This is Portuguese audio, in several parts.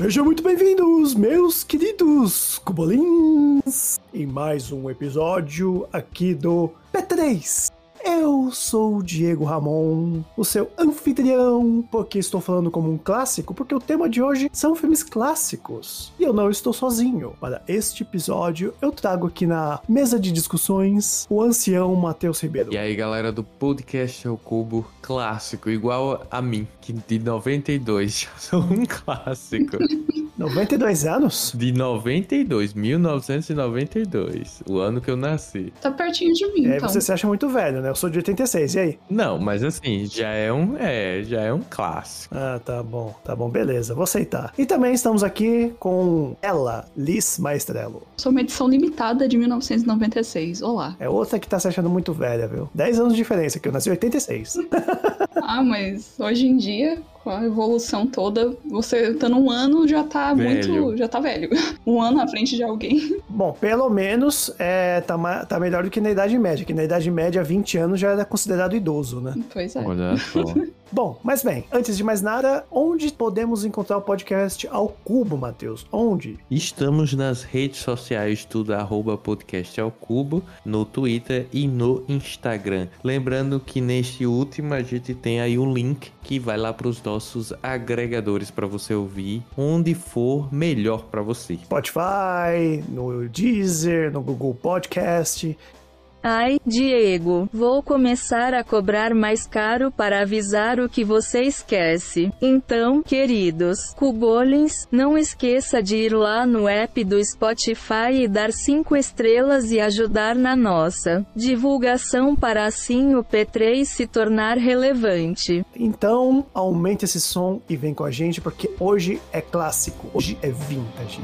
Sejam muito bem-vindos, meus queridos cubolins, em mais um episódio aqui do P3. Eu sou o Diego Ramon, o seu anfitrião, porque estou falando como um clássico, porque o tema de hoje são filmes clássicos. E eu não estou sozinho. Para este episódio, eu trago aqui na mesa de discussões o ancião Matheus Ribeiro. E aí, galera do podcast ao cubo clássico, igual a mim, que de 92 já sou um clássico. 92 anos? De 92, 1992, o ano que eu nasci. Tá pertinho de mim, E aí então. você se acha muito velho, né? Eu sou de 86, e aí? Não, mas assim, já é um, é, já é um clássico. Ah, tá bom, tá bom, beleza, vou aceitar. E também estamos aqui com ela, Liz Maestrello. Sou uma edição limitada de 1996. Olá. É outra que tá se achando muito velha, viu? 10 anos de diferença, que eu nasci em 86. Ah, mas hoje em dia, com a evolução toda, você tá num ano já tá Velho. muito. já tá velho. Um ano à frente de alguém. bom, pelo menos é, tá, tá melhor do que na Idade Média, que na Idade Média, 20 anos já era considerado idoso, né? Pois é. Olha só. Bom, mas bem, antes de mais nada, onde podemos encontrar o podcast ao cubo, Matheus? Onde? Estamos nas redes sociais, tudo arroba podcast ao cubo, no Twitter e no Instagram. Lembrando que neste último a gente tem aí um link que vai lá para os nossos agregadores para você ouvir onde for melhor para você. Spotify, no Deezer, no Google Podcast. Ai, Diego, vou começar a cobrar mais caro para avisar o que você esquece. Então, queridos cubolins, não esqueça de ir lá no app do Spotify e dar 5 estrelas e ajudar na nossa divulgação para assim o P3 se tornar relevante. Então, aumente esse som e vem com a gente, porque hoje é clássico, hoje é vintage.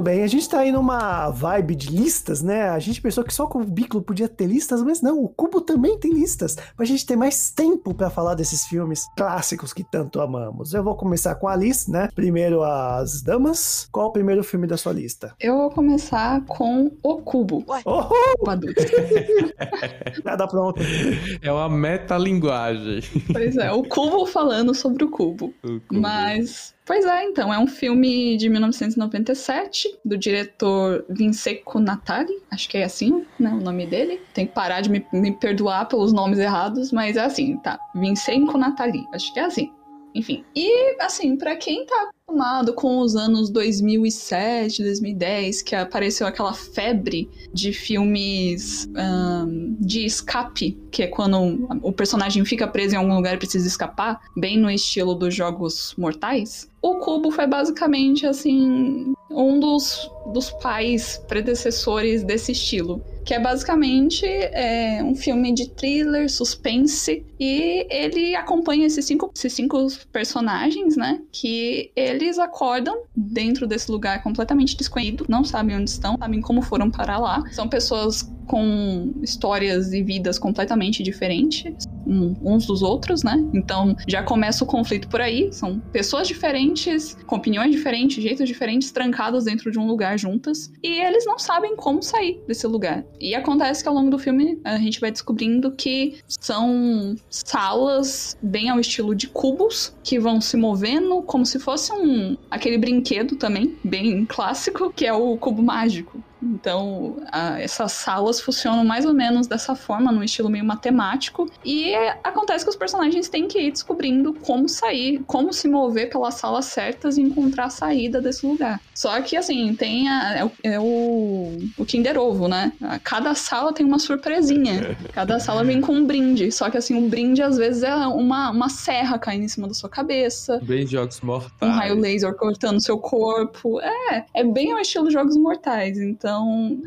Muito bem, a gente tá aí numa vibe de listas, né? A gente pensou que só com o Bíclo podia ter listas, mas não, o Cubo também tem listas, pra gente ter mais tempo pra falar desses filmes clássicos que tanto amamos. Eu vou começar com a Liz, né? Primeiro as damas. Qual o primeiro filme da sua lista? Eu vou começar com O Cubo. Oh, O adulto. nada pronto. É uma metalinguagem. pois é, o Cubo falando sobre o Cubo. Mas, pois é, então, é um filme de 1997, do diretor Vincenzo Natali, acho que é assim, né, o nome dele. Tem que parar de me, me perdoar pelos nomes errados, mas é assim, tá? Vincenzo Natali, acho que é assim. Enfim, e assim, pra quem tá acostumado com os anos 2007, 2010, que apareceu aquela febre de filmes ahn, de escape, que é quando o personagem fica preso em algum lugar e precisa escapar, bem no estilo dos Jogos Mortais. O Cubo foi basicamente assim um dos, dos pais predecessores desse estilo. Que é basicamente é, um filme de thriller, suspense, e ele acompanha esses cinco, esses cinco personagens, né? Que eles acordam dentro desse lugar completamente desconhecido, não sabem onde estão, sabem como foram parar lá. São pessoas com histórias e vidas completamente diferentes. Uns dos outros, né? Então já começa o conflito por aí. São pessoas diferentes, com opiniões diferentes, jeitos diferentes, trancadas dentro de um lugar juntas. E eles não sabem como sair desse lugar. E acontece que ao longo do filme a gente vai descobrindo que são salas bem ao estilo de cubos que vão se movendo como se fosse um aquele brinquedo também, bem clássico, que é o cubo mágico. Então, a- essas salas funcionam mais ou menos dessa forma, num estilo meio matemático. E é, acontece que os personagens têm que ir descobrindo como sair, como se mover pelas salas certas e encontrar a saída desse lugar. Só que, assim, tem a- é, o, é o, o Kinder Ovo, né? Cada sala tem uma surpresinha. Cada sala vem com um brinde. Só que, assim, o brinde às vezes é uma, uma serra caindo em cima da sua cabeça Bem jogos mortais. um raio laser cortando seu corpo. É, é bem ao estilo Jogos Mortais. Então,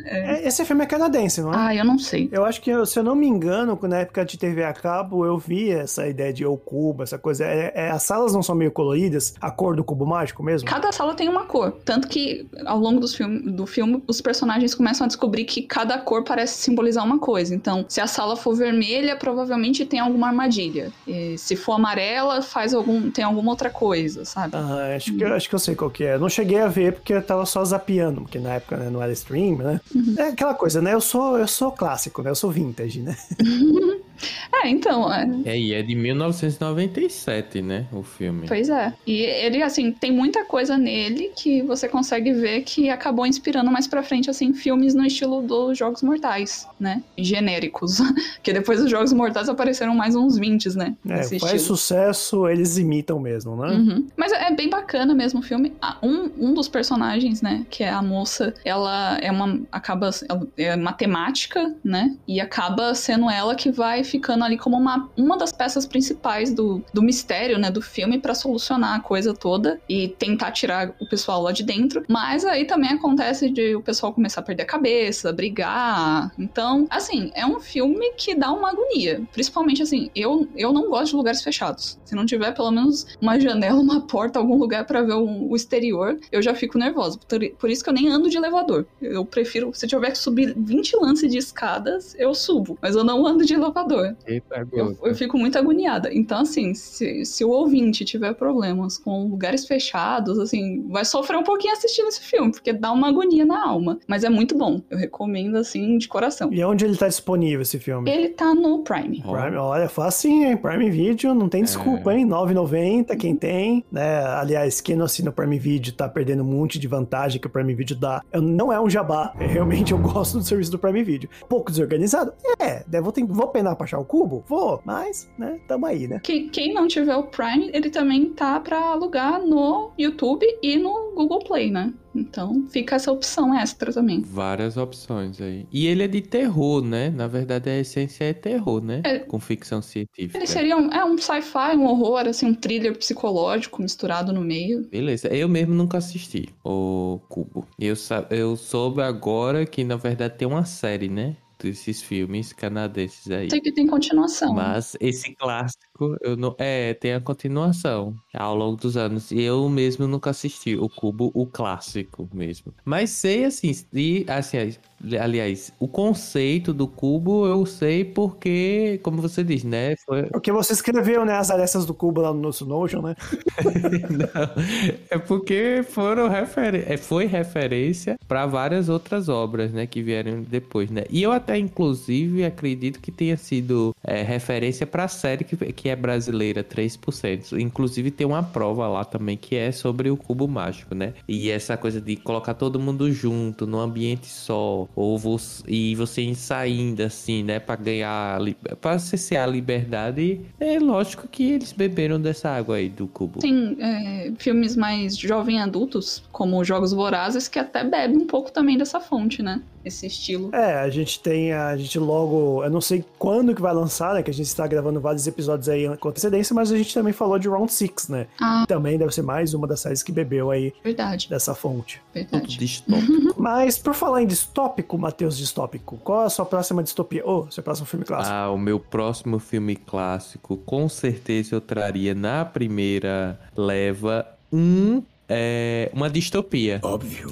é... É, Esse filme é canadense, não é? ah, eu não sei. Eu acho que, se eu não me engano, na época de TV a cabo, eu vi essa ideia de o cubo, essa coisa. É, é- as salas não são meio coloridas, a cor do cubo mágico mesmo? Cada sala tem uma cor. Tanto que, ao longo dos filme, do filme, os personagens começam a descobrir que cada cor parece simbolizar uma coisa. Então, se a sala for vermelha, provavelmente tem alguma armadilha. E se for amarela, faz algum, tem alguma outra coisa, sabe? Ah, acho que, acho que eu sei qual que é. Não cheguei a ver porque eu tava só zapeando, porque na época né, não era stream, né? É aquela coisa, né? Eu sou, eu sou clássico, né? Eu sou vintage, né? É, então, é, É, e é de 1997, né? O filme. Pois é. E ele, assim, tem muita coisa nele que você consegue ver que acabou inspirando mais pra frente, assim, filmes no estilo dos Jogos Mortais, né? Genéricos. que depois dos Jogos Mortais apareceram mais uns 20, né? É, faz estilo. sucesso, eles imitam mesmo, né? Uhum. Mas é bem bacana mesmo o filme. Ah, Um, um dos personagens, né, que é a moça, ela é uma. acaba. ela é matemática, né? E acaba sendo ela que vai ficando ali como uma, uma das peças principais do, do mistério, né, do filme pra solucionar a coisa toda e tentar tirar o pessoal lá de dentro. Mas aí também acontece de o pessoal começar a perder a cabeça, brigar. Então, assim, é um filme que dá uma agonia. Principalmente assim, eu, eu não gosto de lugares fechados. Se não tiver pelo menos uma janela, uma porta, algum lugar pra ver o, o exterior, eu já fico nervosa. Por, por isso que eu nem ando de elevador. Eu prefiro, se tiver que subir 20 lances de escadas, eu subo. Mas eu não ando de elevador. Eita, Eu, eu fico muito agoniada. Então, assim, se, se o ouvinte tiver problemas com lugares fechados, assim, vai sofrer um pouquinho assistindo esse filme, porque dá uma agonia na alma. Mas é muito bom. Eu recomendo, assim, de coração. E onde ele tá disponível, esse filme? Ele tá no Prime. Prime, olha, facinho, hein? Prime Video, não tem desculpa, hein? 9,90, quem tem, né? Aliás, quem não assina o Prime Video tá perdendo um monte de vantagem que o Prime Video dá. Eu- não é um jabá, é, realmente eu gosto do serviço do Prime Video. Pouco desorganizado? É, né, vou, ter, vou penar pra achar o cubo? Vou, mas, né, tamo aí, né? Que, quem não tiver o Prime, ele também tá pra alugar no YouTube e no Google Play, né? Então fica essa opção extra também. Várias opções aí. E ele é de terror, né? Na verdade, a essência é terror, né? É. Com ficção científica. Ele seria um, é um sci-fi, um horror, assim, um thriller psicológico misturado no meio. Beleza, eu mesmo nunca assisti o Cubo. Eu, eu soube agora que, na verdade, tem uma série, né? Desses filmes canadenses aí. Sei que tem continuação. Mas esse clássico, eu não. É, tem a continuação ao longo dos anos. E eu mesmo nunca assisti o Cubo, o clássico mesmo. Mas sei assim, e assim, aliás, o conceito do cubo eu sei porque, como você diz, né? Foi, Porque você escreveu, né, as arestas do cubo lá no nosso Notion, né? Não, é porque foram referen é, foi referência para várias outras obras, né, que vieram depois, né? E eu até inclusive acredito que tenha sido é, referência para a série que, que é brasileira 3%. Inclusive tem uma prova lá também que é sobre o cubo mágico, né? E essa coisa de colocar todo mundo junto num ambiente só, ou você, e você saindo assim, né, para ganhar para cessear a liberdade. É lógico que eles beberam dessa água aí do cubo. Tem é, filmes mais jovem adultos, como Jogos Vorazes, que até bebe um pouco também dessa fonte, né? Esse estilo. É, a gente tem, a gente logo, eu não sei quando que vai lançar, né, que a gente está gravando vários episódios aí com antecedência, mas a gente também falou de Round 6, né? Ah, Também deve ser mais uma das séries que bebeu aí verdade, dessa fonte. Verdade. distópico. Mas por falar em distópico, Matheus Distópico, qual é a sua próxima distopia? Ô, seu próximo filme clássico? Ah, o meu próximo filme clássico, com certeza eu traria na primeira leva um, é, uma distopia.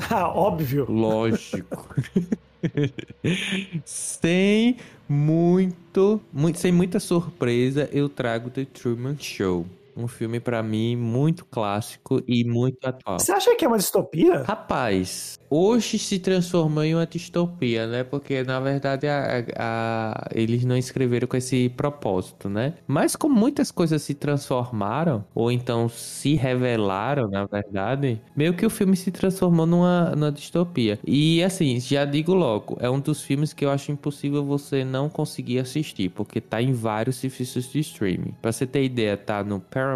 Ah, óbvio. Lógico. sem muito, muito, sem muita surpresa, eu trago The Truman Show. Um filme pra mim muito clássico e muito atual. Você acha que é uma distopia? Rapaz, hoje se transformou em uma distopia, né? Porque na verdade a, a- eles não escreveram com esse propósito, né? Mas como muitas coisas se transformaram, ou então se revelaram, na verdade, meio que o filme se transformou numa, numa distopia. E assim, já digo logo, é um dos filmes que eu acho impossível você não conseguir assistir, porque tá em vários serviços de streaming. Pra você ter ideia, tá no Paramount,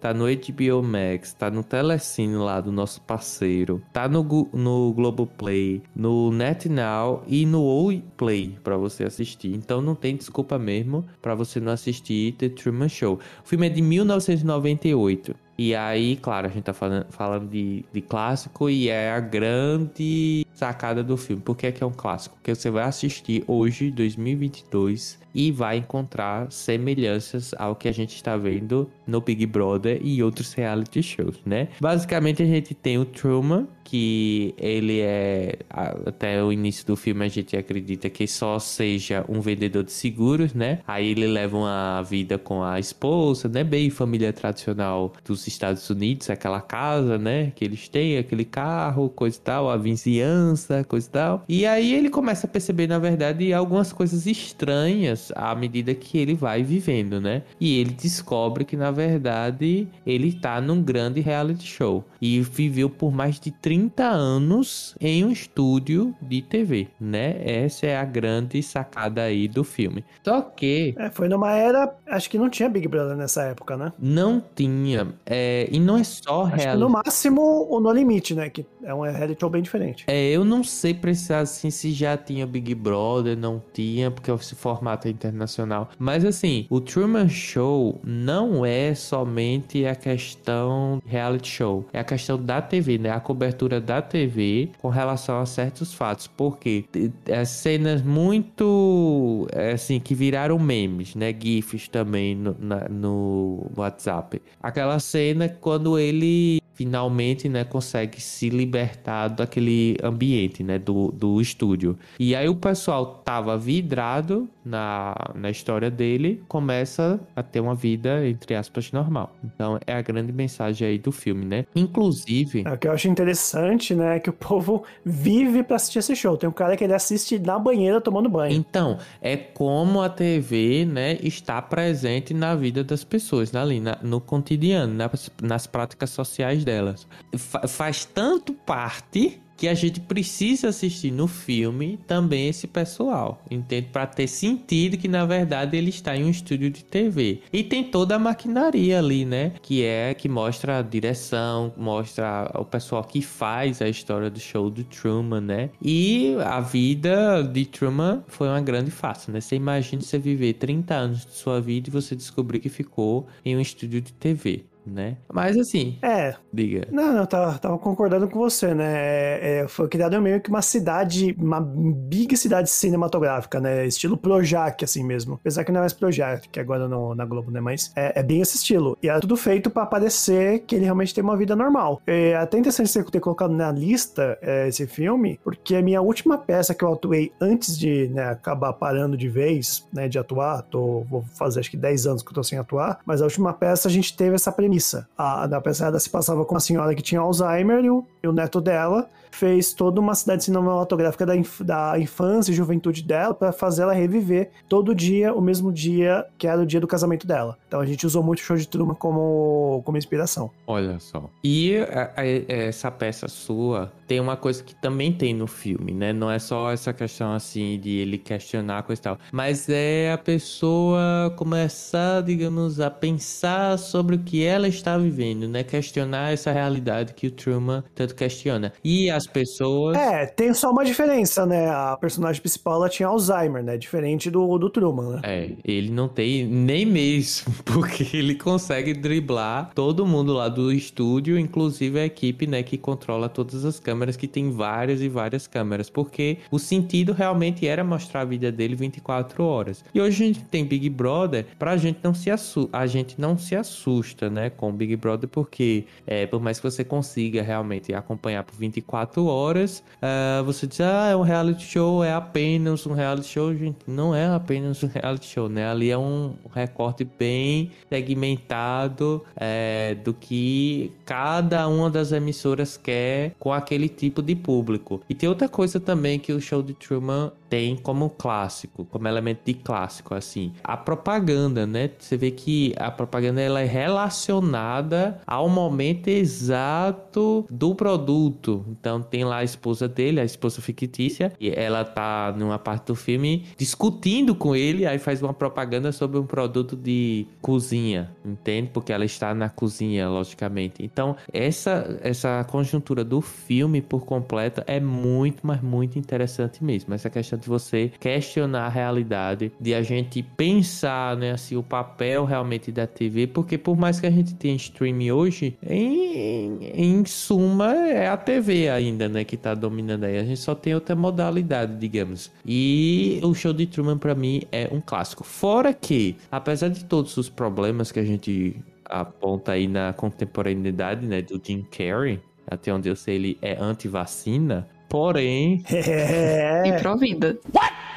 tá no HBO Max, tá no Telecine lá do nosso parceiro, tá no, no Globoplay, no NetNow e no Oi Play pra você assistir. Então não tem desculpa mesmo pra você não assistir The Truman Show. O filme é de 1998. E aí, claro, a gente tá falando, falando de, de clássico e é a grande sacada do filme. Por que é que é um clássico? Porque você vai assistir hoje, 2022, e vai encontrar semelhanças ao que a gente está vendo no Big Brother e outros reality shows, né? Basicamente, a gente tem o Truman, que ele é até o início do filme a gente acredita que só seja um vendedor de seguros, né? Aí ele leva uma vida com a esposa, né? Bem família tradicional dos Estados Unidos, aquela casa, né? Que eles têm, aquele carro, coisa e tal, a vizinhança, coisa e tal. E aí ele começa a perceber, na verdade, algumas coisas estranhas à medida que ele vai vivendo, né? E ele descobre que, na verdade, ele tá num grande reality show. E viveu por mais de 30 anos em um estúdio de TV, né? Essa é a grande sacada aí do filme. Só que É, foi numa era. Acho que não tinha Big Brother nessa época, né? não tinha. é, e não é só Acho reality no máximo o No Limite, né? Que é um reality show bem diferente. É, eu não sei precisar assim se já tinha Big Brother, não tinha, porque esse formato é internacional. Mas assim, o Truman Show não é somente a questão reality show, é a questão da TV, né? A cobertura da TV com relação a certos fatos. Porque é, cenas muito é, assim que viraram memes, né? GIFs também no, na- no WhatsApp. Aquela cena quando ele finalmente, né, consegue se libertar daquele ambiente, né, do, do estúdio. E aí o pessoal tava vidrado na, na história dele, começa a ter uma vida, entre aspas, normal. Então é a grande mensagem aí do filme, né? Inclusive... É, o que eu acho interessante, né? É que o povo vive pra assistir esse show. Tem um cara que ele assiste na banheira tomando banho. Então, é como a TV, né, está presente na vida das pessoas, ali, na- no cotidiano, nas, nas práticas sociais delas. Fa- faz tanto parte que a gente precisa assistir no filme também esse pessoal, entende? Para ter sentido que na verdade ele está em um estúdio de TV. E tem toda a maquinaria ali, né? Que é que mostra a direção, mostra o pessoal que faz a história do show do Truman, né? E a vida de Truman foi uma grande farsa, né? Você imagina você viver 30 anos de sua vida e você descobrir que ficou em um estúdio de TV. Né? Mas assim, É, diga. não, não, eu tava, tava concordando com você, né? É, é, foi criado meio que uma cidade, uma big cidade cinematográfica, né? Estilo Projac, assim mesmo. Apesar que não é mais Projac, que agora no, na Globo, né? Mas é, é bem esse estilo. E era tudo feito pra parecer que ele realmente tem uma vida normal. É até interessante você ter colocado na lista é, esse filme, porque a minha última peça que eu atuei antes de né, acabar parando de vez, né? De atuar, tô, vou fazer acho que 10 anos que eu tô sem atuar, mas a última peça a gente teve essa premissa. A, a peça se passava com uma senhora que tinha Alzheimer e o, e o neto dela fez toda uma cidade cinematográfica da, inf- da infância e juventude dela para fazer ela reviver todo dia, o mesmo dia que era o dia do casamento dela. Então a gente usou muito o show de Truman como, como inspiração. Olha só. E a- a- essa peça sua tem uma coisa que também tem no filme, né? Não é só essa questão assim de ele questionar coisa e tal, mas é a pessoa começar, digamos, a pensar sobre o que ela está vivendo, né? Questionar essa realidade que o Truman tanto questiona. E as pessoas. É, tem só uma diferença, né? A personagem principal ela tinha Alzheimer, né? Diferente do, do Truman, né? É, ele não tem nem mesmo, porque ele consegue driblar todo mundo lá do estúdio, inclusive a equipe, né, que controla todas as câmeras câmeras que tem várias e várias câmeras, porque o sentido realmente era mostrar a vida dele 24 horas. E hoje a gente tem Big Brother, pra gente não se a gente não se assusta, né, com Big Brother, porque é, por mais que você consiga realmente acompanhar por 24 horas, uh, você diz, ah, é um reality show, é apenas um reality show, gente, não é apenas um reality show, né, ali é um recorte bem segmentado é, do que cada uma das emissoras quer com aquele tipo de público. E tem outra coisa também que o show de Truman tem como clássico, como elemento de clássico, assim, a propaganda, né? Você vê que a propaganda ela é relacionada ao momento exato do produto. Então tem lá a esposa dele, a esposa fictícia, e ela tá numa parte do filme discutindo com ele, aí faz uma propaganda sobre um produto de cozinha, entende? Porque ela está na cozinha, logicamente. Então, essa essa conjuntura do filme por completo é muito, mas muito interessante mesmo. Essa questão de você questionar a realidade, de a gente pensar, né, assim, o papel realmente da TV, porque por mais que a gente tenha streaming hoje, em, em suma é a TV ainda, né, que tá dominando aí. A gente só tem outra modalidade, digamos. E o show de Truman para mim é um clássico. Fora que, apesar de todos os problemas que a gente aponta aí na contemporaneidade, né, do Jim Carrey, até onde eu sei ele é anti-vacina, Porém. É. E pró-vida.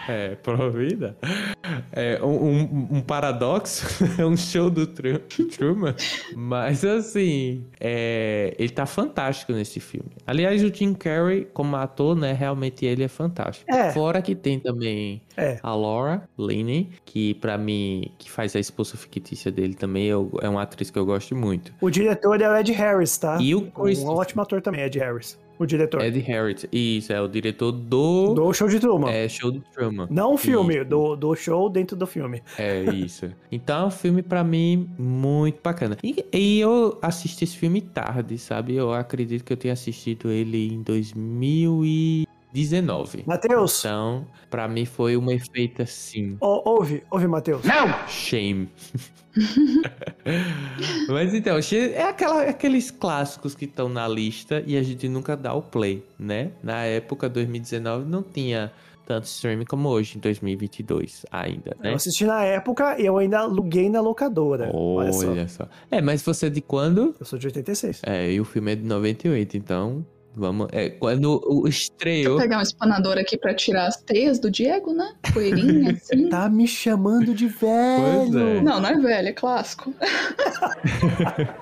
É, pró-vida. É um, um, um paradoxo. É um show do Truman. Mas assim, é, ele tá fantástico nesse filme. Aliás, o Jim Carrey, como ator, né? Realmente ele é fantástico. É. Fora que tem também É. a Laura Linney, que pra mim, que faz a esposa fictícia dele também, eu- é uma atriz que eu gosto muito. O diretor é o Ed Harris, tá? E o Chris- Um ótimo ator também, Ed Harris. O diretor. Ed Harris, isso, é o diretor do, Do show de Truman. é, show do Truman. Não o filme, Isso. do, do show dentro do filme. É isso. Então é um filme pra mim muito bacana. E, e eu assisti esse filme tarde, sabe? Eu acredito que eu tenha assistido ele em 2019. Matheus, Então, pra mim foi um efeito assim. ó, ouve, ouve, Matheus. Shame. Mas então, é aquela- aqueles clássicos que estão na lista e a gente nunca dá o play, né? Na época, 2019, não tinha tanto streaming como hoje, em 2022 ainda, né? Eu assisti na época e eu ainda aluguei na locadora. Olha, só. Olha só. É, mas você é de quando? Eu sou de 86. É, e o filme é de 98, então vamos. É, quando o Vou estreou. pegar um espanador aqui pra tirar as teias do Diego, né? Poeirinha, assim. Tá me chamando de velho. é. Não, não é velho, é clássico.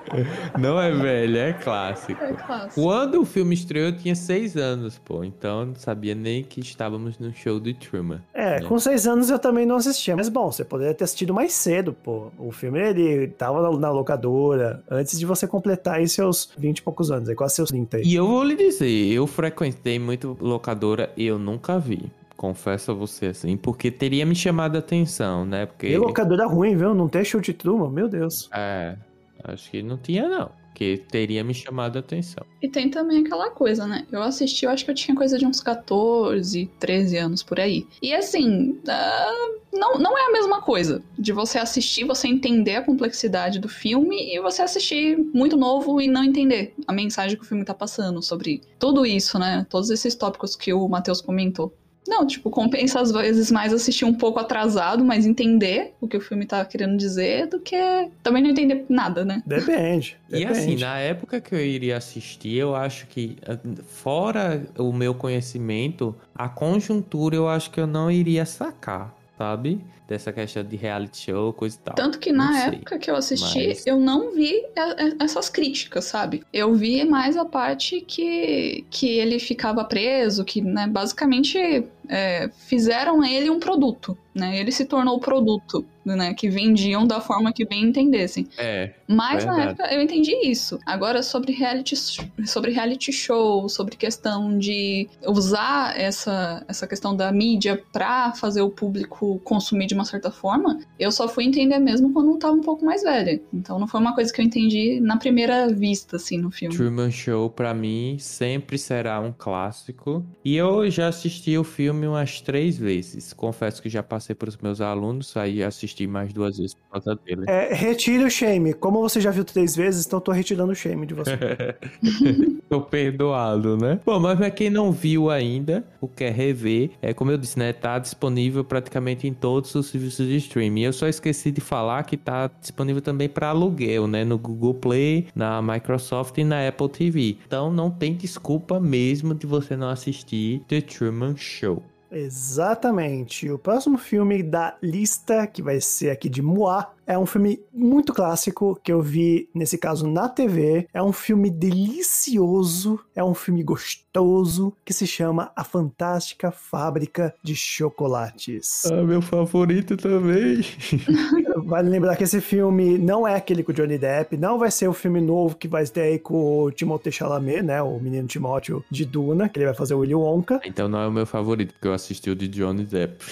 Não é velho, é clássico. É clássico. Quando o filme estreou, eu tinha seis anos, pô. Então eu não sabia nem que estávamos no show de Truman. É, com seis anos eu também não assistia. Mas bom, você poderia ter assistido mais cedo, pô. O filme, ele tava na, locadora antes de você completar aí seus 20 e poucos anos. É quase seus 30 aí. E eu vou lhe dizer, eu frequentei muito locadora e eu nunca vi. Confesso a você assim, porque teria me chamado a atenção, né? Porque. E locadora ruim, viu? Não tem show de Truman, meu Deus. É, acho que não tinha, não. Que teria me chamado a atenção. E tem também aquela coisa, né? Eu assisti, eu acho que eu tinha coisa de uns 14, 13 anos por aí. E assim, ah, não, não é a mesma coisa de você assistir, você entender a complexidade do filme e você assistir muito novo e não entender a mensagem que o filme tá passando sobre tudo isso, né? Todos esses tópicos que o Matheus comentou. Não, tipo, compensa às vezes mais assistir um pouco atrasado, mas entender o que o filme tá querendo dizer do que também não entender nada, né? Depende. E depende. assim, na época que eu iria assistir, eu acho que, ah, fora o meu conhecimento, a conjuntura eu acho que eu não iria sacar, sabe? Dessa questão de reality show, coisa e tal. Tanto que na sei, época que eu assisti, mas- eu não vi a- a- essas críticas, sabe? Eu vi mais a parte que, que ele ficava preso, que, né, basicamente é, fizeram ele um produto, né? Ele se tornou o produto, né? Que vendiam da forma que bem entendessem. É, Mas na Verdade. época eu entendi isso. Agora, sobre reality, sobre reality show, sobre questão de usar essa, essa questão da mídia pra fazer o público consumir de uma certa forma, eu só fui entender mesmo quando eu tava um pouco mais velha. Então não foi uma coisa que eu entendi na primeira vista, assim, no filme. Truman Show pra mim sempre será um clássico. E eu já assisti o filme umas três vezes. Confesso que já passei pros meus alunos, aí assisti mais duas vezes por causa dele. É, retire o shame. Como você já viu três vezes, então tô retirando o shame de você. tô perdoado, né? Bom, mas pra quem não viu ainda, o quer rever, é como eu disse, né? Tá disponível praticamente em todos os serviços de streaming. Eu só esqueci de falar que tá disponível também para aluguel, né? No Google Play, na Microsoft e na Apple TV. Então não tem desculpa mesmo de você não assistir The Truman Show. Exatamente. O próximo filme da lista, que vai ser aqui de Moá, é um filme muito clássico que eu vi, nesse caso, na TV. É um filme delicioso, é um filme gostoso que se chama A Fantástica Fábrica de Chocolates. Ah, meu favorito também. vale lembrar que esse filme não é aquele com o Johnny Depp, não vai ser o filme novo que vai ter aí com o Timothée Chalamet, né? O menino Timóteo de Duna, que ele vai fazer o Willy Wonka. Então não é o meu favorito, porque eu assisti o de Johnny Depp.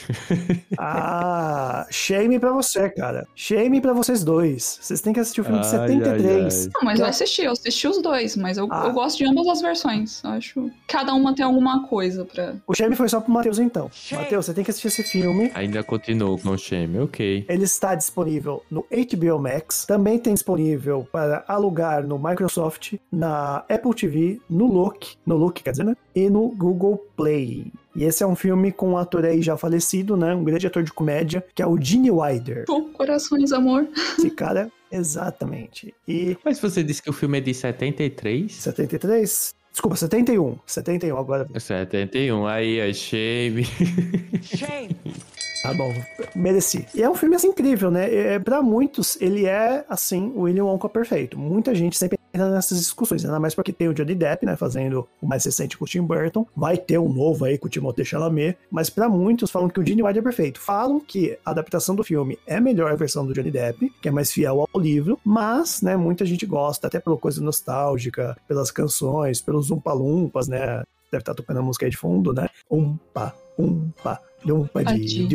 ah, shame pra você, cara. Shame Shame pra vocês dois. Vocês têm que assistir o filme ai, de 73. Ai, ai. Não, mas eu assisti, eu assisti os dois, mas eu, ah. eu gosto de ambas as versões. Eu acho cada uma tem alguma coisa pra. O Shame foi só pro Matheus então. Matheus, você tem que assistir esse filme. Ainda continuo com o Shame, ok. Ele está disponível no HBO Max, também tem disponível para alugar no Microsoft, na Apple TV, no Look, no Look, quer dizer, né? E no Google Play. E esse é um filme com um ator aí já falecido, né? Um grande ator de comédia, que é o Gene Wilder. Oh, corações, amor. Esse cara, exatamente. E... Mas você disse que o filme é de 73? 73? Desculpa, 71. 71 agora. 71, aí, é shame. Shame. Tá bom, mereci. E é um filme assim incrível, né? É, pra muitos, ele é assim, o William Wonka perfeito. Muita gente sempre nessas discussões, ainda mais porque tem o Johnny Depp, né? Fazendo o mais recente com o Tim Burton. Vai ter um novo aí com o Timothée Chalamet. Mas para muitos falam que o Gene Wilder é perfeito. Falam que a adaptação do filme é melhor a versão do Johnny Depp, que é mais fiel ao livro. Mas, né, muita gente gosta, até pela coisa nostálgica, pelas canções, pelos umpalumpas, né? Deve estar tocando a música aí de fundo, né? Umpa, umpa Lumpa de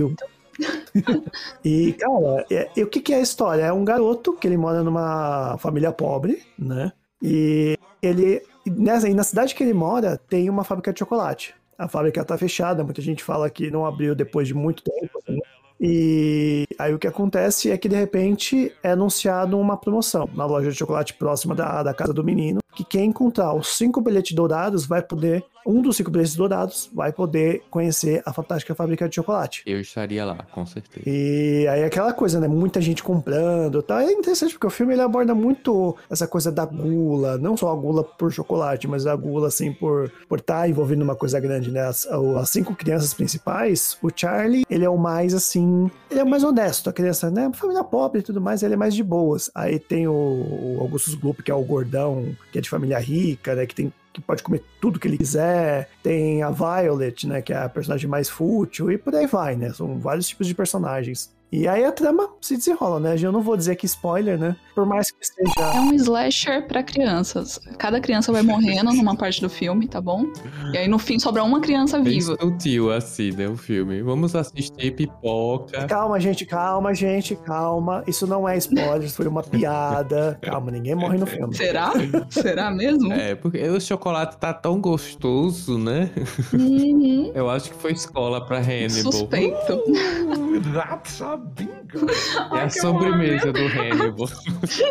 e, cara, é, e o que, que é a história? É um garoto que ele mora numa família pobre, né? E ele. Nessa, e na cidade que ele mora tem uma fábrica de chocolate. A fábrica tá fechada, muita gente fala que não abriu depois de muito tempo. Né? E aí o que acontece é que de repente é anunciado uma promoção na loja de chocolate próxima da, da casa do menino, que quem encontrar os cinco bilhetes dourados vai poder um dos cinco bilhetes dourados vai poder conhecer a fantástica fábrica de chocolate. Eu estaria lá, com certeza. E aí aquela coisa, né? Muita gente comprando tá? É interessante porque o filme ele aborda muito essa coisa da gula, não só a gula por chocolate, mas a gula, assim, por por estar tá envolvido numa coisa grande, né? As, as, cinco crianças principais, o Charlie, ele é o mais, assim, ele é o mais honesto. A criança, né? Família pobre e tudo mais, ele é mais de boas. Aí tem o, o Augustus Gloop, que é o gordão, que é de família rica, né? Que tem que pode comer tudo que ele quiser. Tem a Violet, né, que é a personagem mais fútil, e por aí vai, né? São vários tipos de personagens. E aí a trama se desenrola, né? Eu não vou dizer que spoiler, né? Por mais que seja. É um slasher para crianças. Cada criança vai morrendo numa parte do filme, tá bom? E aí no fim sobra uma criança viva. É sutil assim, né? O filme. Vamos assistir pipoca. Calma, gente, calma, gente, calma. Isso não é spoiler, isso foi uma piada. Calma, ninguém morre no filme. Será? Será mesmo? É, porque o chocolate tá tão gostoso, né? Uhum. Eu acho que foi escola pra Hannibal. Suspeito. Uh, that's a bingo. É a sobremesa do Hannibal.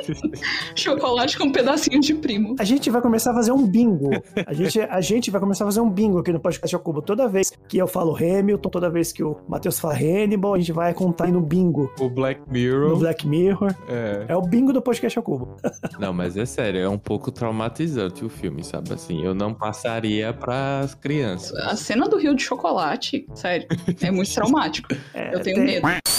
Chocolate com um pedacinho de primo. A gente vai começar a fazer um bingo. A gente, a gente vai começar a fazer um bingo aqui no podcast ao cubo. Toda vez que eu falo Hamilton, toda vez que o Matheus fala Hannibal, a gente vai contar aí no bingo. O Black Mirror. No Black Mirror. É. É o bingo do podcast ao cubo. Não, mas é sério, é um pouco traumatizante o filme, sabe? Assim, eu não passaria pras crianças. A cena do rio de chocolate, sério, é muito traumático. É, eu tenho tem... medo.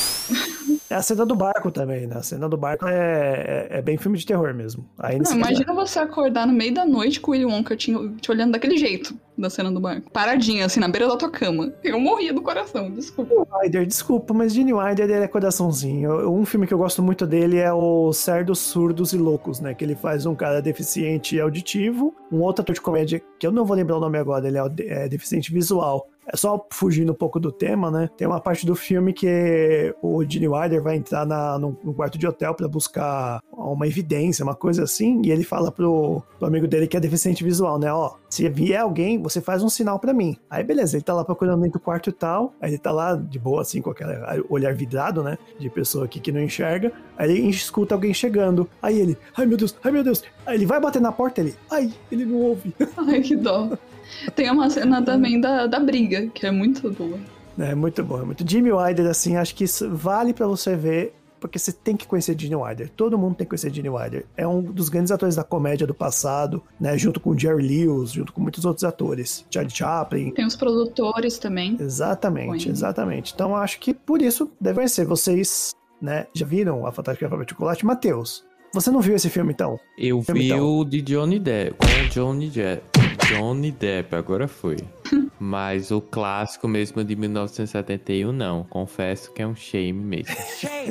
É a cena do barco também, né? A cena do barco é, é, é bem filme de terror mesmo. Aí não, imagina você acordar no meio da noite com o Willy Wonka te, te olhando daquele jeito da cena do barco. Paradinha, assim, na beira da tua cama. Eu morria do coração, desculpa. Wilder, desculpa, mas Gene Wilder é coraçãozinho. Um filme que eu gosto muito dele é o Cerdos, Surdos e Loucos, né? Que ele faz um cara deficiente auditivo, um outro ator de comédia, que eu não vou lembrar o nome agora, ele é, é deficiente visual. É só fugindo um pouco do tema, né? Tem uma parte do filme que o Gene Wilder vai entrar na, no, no quarto de hotel para buscar uma evidência, uma coisa assim, e ele fala pro, pro amigo dele que é deficiente visual, né? Ó, se vier alguém, você faz um sinal pra mim. Aí beleza, ele tá lá procurando dentro do quarto e tal, aí ele tá lá de boa, assim, com aquele olhar vidrado, né? De pessoa aqui que não enxerga. Aí ele escuta alguém chegando. Aí ele, ai meu Deus, ai meu Deus. Aí ele vai bater na porta, ele, ai, ele não ouve. Ai, que dó. Tem uma cena também da, da briga, que é muito boa. É muito bom, é muito. Jimmy Wilder, assim, acho que isso vale pra você ver, porque você tem que conhecer Gene Wilder. Todo mundo tem que conhecer Gene Wilder. É um dos grandes atores da comédia do passado, né? Junto com Jerry Lewis, junto com muitos outros atores. Charlie Chaplin. Tem os produtores também. Exatamente, Põe. exatamente. Então acho que por isso deve conhecer. Vocês, né, já viram a Fantástica Fábrica de Chocolate? Matheus, você não viu esse filme então? Eu Filme, vi então. o de Johnny Depp, com o Johnny Depp. Johnny Depp, agora foi. Mas o clássico mesmo de 1971, não. Confesso que é um shame mesmo.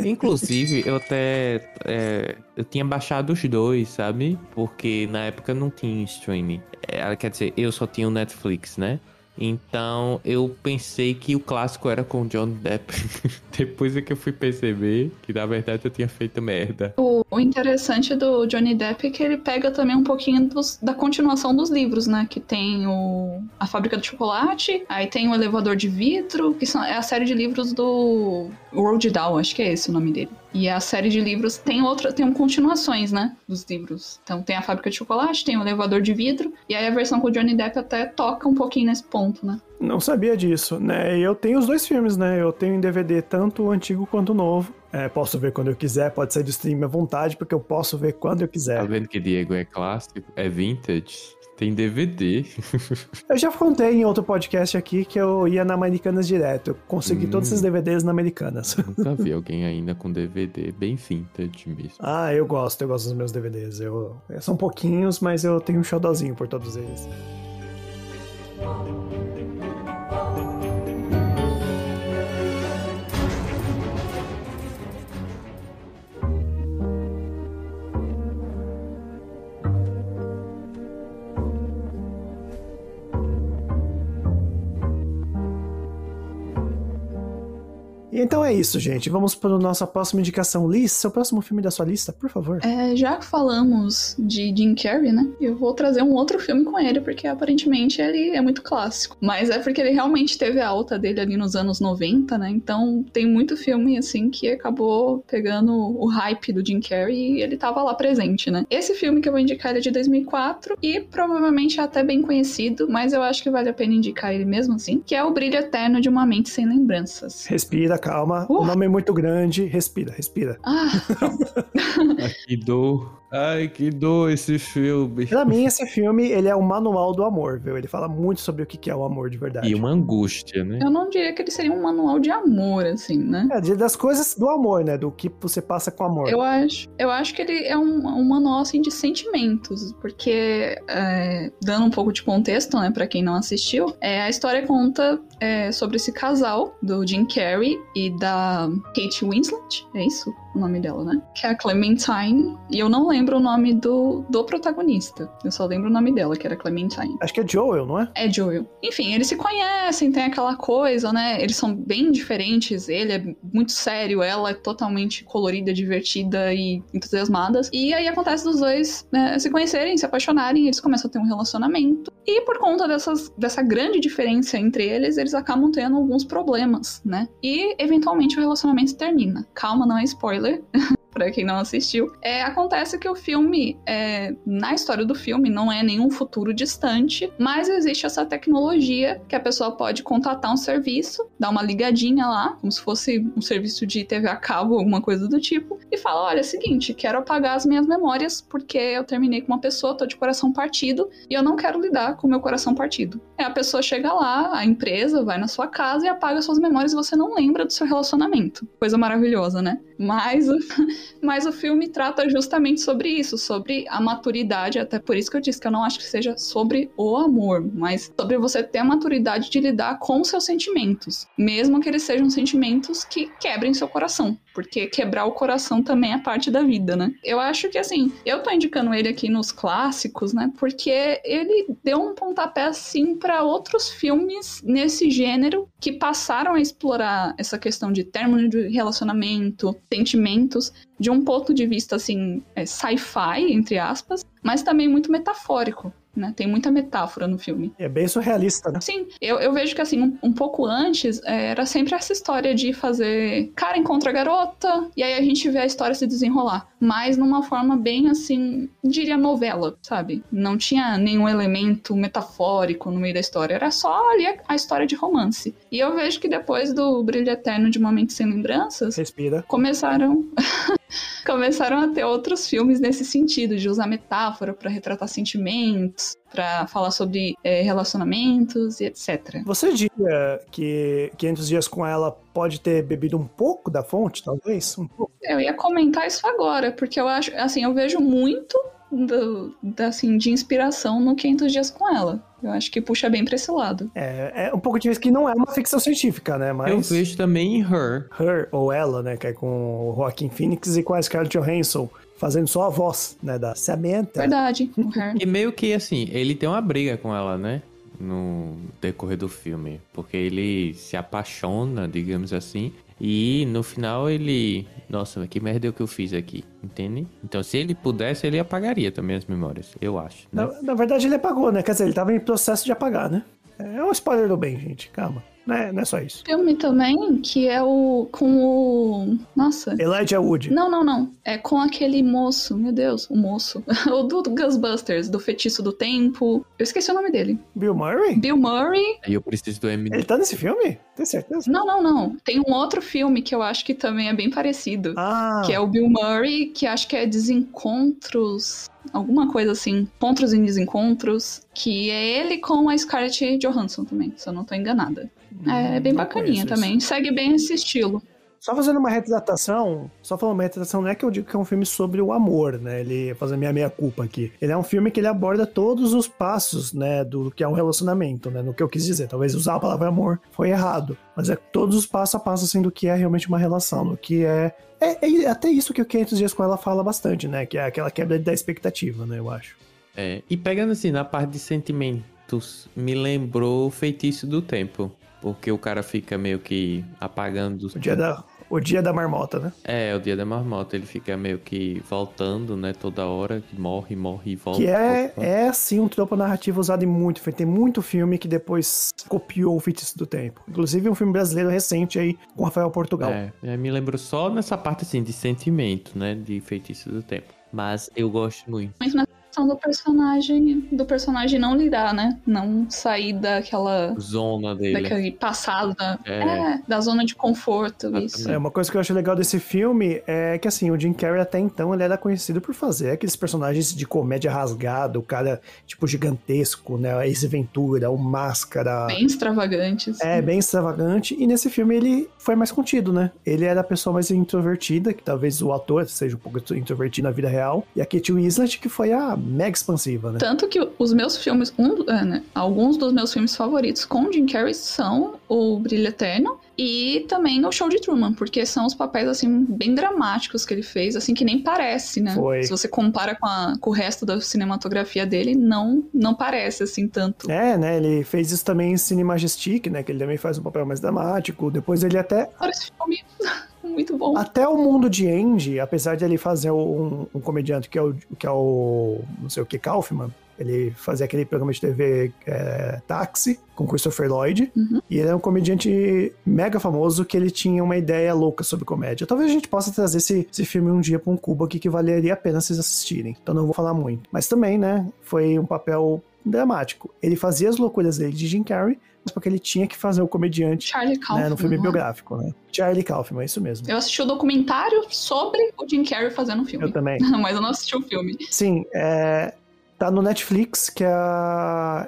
Inclusive, eu até. é, eu tinha baixado os dois, sabe? Porque na época não tinha streaming. É, quer dizer, eu só tinha o Netflix, né? Então eu pensei que o clássico era com o Johnny Depp. Depois é que eu fui perceber que na verdade eu tinha feito merda. O, o interessante do Johnny Depp é que ele pega também um pouquinho dos- da continuação dos livros, né? Que tem o A Fábrica de Chocolate, aí tem o Elevador de Vidro, que são, é a série de livros do Roald Dahl, acho que é esse o nome dele. E a série de livros tem outra, tem continuações, né? Dos livros. Então tem a Fábrica de Chocolate, tem o Elevador de Vidro, e aí a versão com o Johnny Depp até toca um pouquinho nesse ponto, né? Não sabia disso, né? E eu tenho os dois filmes, né? Eu tenho em DVD tanto o antigo quanto o novo. É, posso ver quando eu quiser, pode sair do stream à vontade, porque eu posso ver quando eu Tá quiser. vendo que Diego é clássico? É vintage? Tem DVD. Eu já contei em outro podcast aqui que eu ia na Americanas direto. Eu consegui Hum. todos esses DVDs na Americanas. Nunca vi alguém ainda com DVD bem vintage mesmo. ah, eu gosto, eu gosto dos meus DVDs. Eu, são pouquinhos, mas eu tenho um xodózinho por todos eles. E então é isso, gente. Vamos para a nossa próxima indicação. Liz, seu próximo filme da sua lista, por favor. É, já que falamos de Jim Carrey, né? Eu vou trazer um outro filme com ele, porque aparentemente ele é muito clássico. Mas é porque ele realmente teve a alta dele ali nos anos 90, né? Então tem muito filme, assim, que acabou pegando o hype do Jim Carrey e ele tava lá presente, né? Esse filme que eu vou indicar é de 2004 e provavelmente é até bem conhecido, mas eu acho que vale a pena indicar ele mesmo assim, que é O Brilho Eterno de uma Mente Sem Lembranças. Respira, calma. Uh. O nome é muito grande. Respira, respira. Ah, que dor. Ai, que dor esse filme. Pra mim, esse filme, ele é um manual do amor, viu? Ele fala muito sobre o que que é o amor de verdade. E uma angústia, né? eu não diria que ele seria um manual de amor, assim, né? É, das coisas do amor, né? Do que você passa com amor. Eu acho, eu acho que ele é um, um manual assim, de sentimentos, porque, é, dando um pouco de contexto, né, pra quem não assistiu, é, a história conta é, sobre esse casal do Jim Carrey e da Kate Winslet, é isso o nome dela, né? Que é a Clementine, e eu não lembro o nome do, do protagonista, eu só lembro o nome dela, que era Clementine. Acho que é Joel, não é? É Joel. Enfim, eles se conhecem, tem aquela coisa, né? Eles são bem diferentes. Ele é muito sério, ela é totalmente colorida, divertida e entusiasmada. E aí acontece dos dois né, se conhecerem, se apaixonarem, eles começam a ter um relacionamento. E por conta dessas, dessa grande diferença entre eles, eles acabam tendo alguns problemas, né? E eventualmente o relacionamento termina. Calma, não é spoiler. alakalı. Pra quem não assistiu, é, acontece que o filme, é, na história do filme, não é nenhum futuro distante, mas existe essa tecnologia que a pessoa pode contatar um serviço, dar uma ligadinha lá, como se fosse um serviço de TV a cabo, alguma coisa do tipo, e fala: olha, é o seguinte, quero apagar as minhas memórias porque eu terminei com uma pessoa, tô de coração partido e eu não quero lidar com o meu coração partido. Aí a pessoa chega lá, a empresa vai na sua casa e apaga suas memórias e você não lembra do seu relacionamento. Coisa maravilhosa, né? Mas mas o filme trata justamente sobre isso, sobre a maturidade, até por isso que eu disse que eu não acho que seja sobre o amor, mas sobre você ter a maturidade de lidar com seus sentimentos, mesmo que eles sejam sentimentos que quebrem seu coração. Porque quebrar o coração também é parte da vida, né? Eu acho que assim, eu tô indicando ele aqui nos clássicos, né? Porque ele deu um pontapé assim para outros filmes nesse gênero que passaram a explorar essa questão de término de relacionamento, sentimentos, de um ponto de vista assim, é, sci-fi, entre aspas, mas também muito metafórico né? Tem muita metáfora no filme. É bem surrealista, né? Sim, eu, eu vejo que assim, um, um pouco antes, é, era sempre essa história de fazer cara encontra garota, e aí a gente vê a história se desenrolar. Mas numa forma bem assim, diria novela, sabe? Não tinha nenhum elemento metafórico no meio da história, era só ali a, a história de romance. E eu vejo que depois do Brilho Eterno de Momentos Sem Lembranças, Respira. começaram começaram a ter outros filmes nesse sentido, de usar metáfora para retratar sentimentos, para falar sobre é, relacionamentos e etc. Você diria que 500 Dias com Ela pode ter bebido um pouco da fonte, talvez? Um pouco? Eu ia comentar isso agora, porque eu acho, assim, eu vejo muito do, da, assim, de inspiração no 500 Dias com Ela. Eu acho que puxa bem pra esse lado. É, é um pouco difícil que não é uma ficção científica, né? Mas... Eu vejo também em Her. Her, ou Ela, né? Que é com o Joaquin Phoenix e com a Scarlett Johansson. Fazendo só a voz, né? Da Samantha. Verdade. o Her. E meio que assim, ele tem uma briga com ela, né? No decorrer do filme. Porque ele se apaixona, digamos assim. E no final ele. Nossa, que merda é o que eu fiz aqui, entende? Então, se ele pudesse, ele apagaria também as memórias, eu acho. Né? Na, na verdade, ele apagou, né? Quer dizer, ele tava em processo de apagar, né? É um spoiler do bem, gente. Calma. Não é, não é só isso. Filme também, que é o. com o. Nossa. Elijah Wood. Não, não, não. É com aquele moço, meu Deus, o moço. o do Ghostbusters, do Feitiço do Tempo. Eu esqueci o nome dele. Bill Murray? Bill Murray. Aí eu preciso do M. Ele tá nesse filme? Tem certeza? Não, não, não. Tem um outro filme que eu acho que também é bem parecido. Ah, Que é o Bill Murray, que acho que é Desencontros. Alguma coisa assim. Encontros em Desencontros. Que é ele com a Scarlett Johansson também, se eu não tô enganada. É bem bacaninha também. Segue bem esse estilo. Só fazendo uma retratação, só falando uma retratação, não é que eu digo que é um filme sobre o amor, né? Ele fazendo minha meia culpa aqui. Ele é um filme que ele aborda todos os passos, né, do que é um relacionamento, né? No que eu quis dizer. Talvez usar a palavra amor foi errado, mas é todos os passo a passo assim do que é realmente uma relação, do que é é, é até isso que o 500 dias com ela fala bastante, né? Que é aquela quebra da expectativa, né? Eu acho. É, e pegando assim, na parte de sentimentos, me lembrou o feitiço do tempo. Porque o cara fica meio que apagando. O dia da, o dia da marmota, né? É, o dia da marmota, ele fica meio que voltando, né, toda hora, que morre, morre e volta. Que é, volta. é sim um tropo narrativo usado em muito filme. Tem muito filme que depois copiou o Feitiço do Tempo. Inclusive um filme brasileiro recente aí com Rafael Portugal. É, é, me lembro só nessa parte assim de sentimento, né, de feitiço do tempo. Mas eu gosto muito. Mas na questão do personagem, do personagem não lidar, né? Não sair daquela. Zona dele. Daquele passado, da, É. é, da zona de conforto, isso. É, uma coisa que eu acho legal desse filme é que, assim, o Jim Carrey até então ele era conhecido por fazer aqueles personagens de comédia rasgada, o cara, tipo, gigantesco, né? Esse Ventura, o Máscara. Bem extravagantes. É, bem extravagante. E nesse filme ele foi mais contido, né? Ele era a pessoa mais introvertida, que talvez o ator seja um pouco introvertido na vida real. E a Kate Winslet, que foi a mega expansiva, né? Tanto que os meus filmes, um, é, né, alguns dos meus filmes favoritos com Jim Carrey são o Brilho Eterno e também o Show de Truman, porque são os papéis, assim, bem dramáticos que ele fez, assim, que nem parece, né? Foi. Se você compara com, a- com o resto da cinematografia dele, não, não parece, assim, tanto. É, né? Ele fez isso também em Cine Majestic, né? Que ele também faz um papel mais dramático. Depois ele até Agora esse filme, muito bom. Até o mundo de Andy, apesar de ele fazer um, um comediante que é o, que é o não sei o que, Kaufman, ele fazia aquele programa de TV é, Táxi com Christopher Lloyd, Uhum. e ele é um comediante mega famoso que ele tinha uma ideia louca sobre comédia. Talvez a gente possa trazer esse, esse filme um dia pra um cubo aqui que valeria a pena vocês assistirem. Então não vou falar muito. Mas também, né, foi um papel dramático. Ele fazia as loucuras dele de Jim Carrey, porque ele tinha que fazer o comediante Charlie Kaufman. né, no filme não é? biográfico, né? Charlie Kaufman, é isso mesmo. Eu assisti o documentário sobre o Jim Carrey fazendo o filme. Eu também. Mas eu não assisti o filme. Sim, é, tá no Netflix, que é,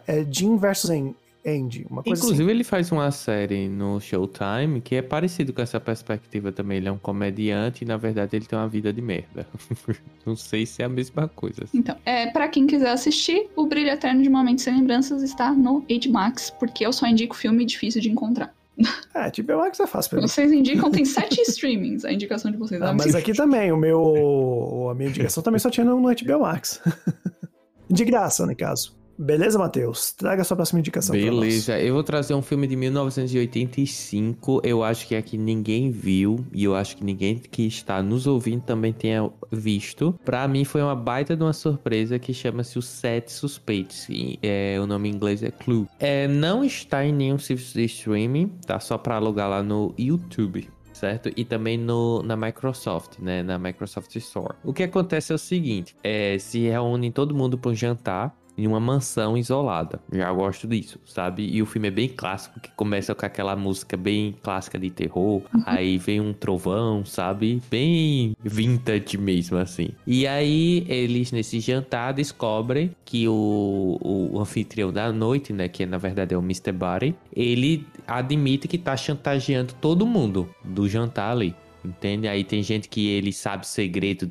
é Jim vs. An- Andy, uma coisa assim. Inclusive, ele faz uma série no Showtime que é parecido com essa perspectiva também. Ele é um comediante e, na verdade, ele tem uma vida de merda. Não sei se é a mesma coisa. Então, é, para quem quiser assistir, O Brilho Eterno de Momentos Sem Lembranças está no HBO Max, porque eu só indico filme difícil de encontrar. É, HBO Max é fácil pra mim. Vocês indicam, tem sete streamings a indicação de vocês. Ah, Ah, mas aqui também, o meu. A minha indicação também só tinha no, no HBO Max. De graça, no caso. Beleza, Matheus? Traga a sua próxima indicação. Beleza, eu vou trazer um filme de 1985. Eu acho que aqui ninguém viu e eu acho que ninguém que está nos ouvindo também tenha visto. Pra mim foi uma baita de uma surpresa que chama-se Os Sete Suspeitos. E, é, o nome em inglês é Clue. É, não está em nenhum serviço de streaming, tá só pra alugar lá no YouTube certo? E também no, na Microsoft, né? Na Microsoft Store. O que acontece é o seguinte: é, se reúne todo mundo para um jantar em uma mansão isolada. Já gosto disso, sabe? E o filme é bem clássico, que começa com aquela música bem clássica de terror, aí vem um trovão, sabe? Bem vintage mesmo, assim. E aí eles, nesse jantar, descobrem que o, o, anfitrião da noite, né? Que na verdade é o Mr. Body, ele admite que tá chantageando todo mundo do jantar ali. Entende? Aí tem gente que ele sabe segredo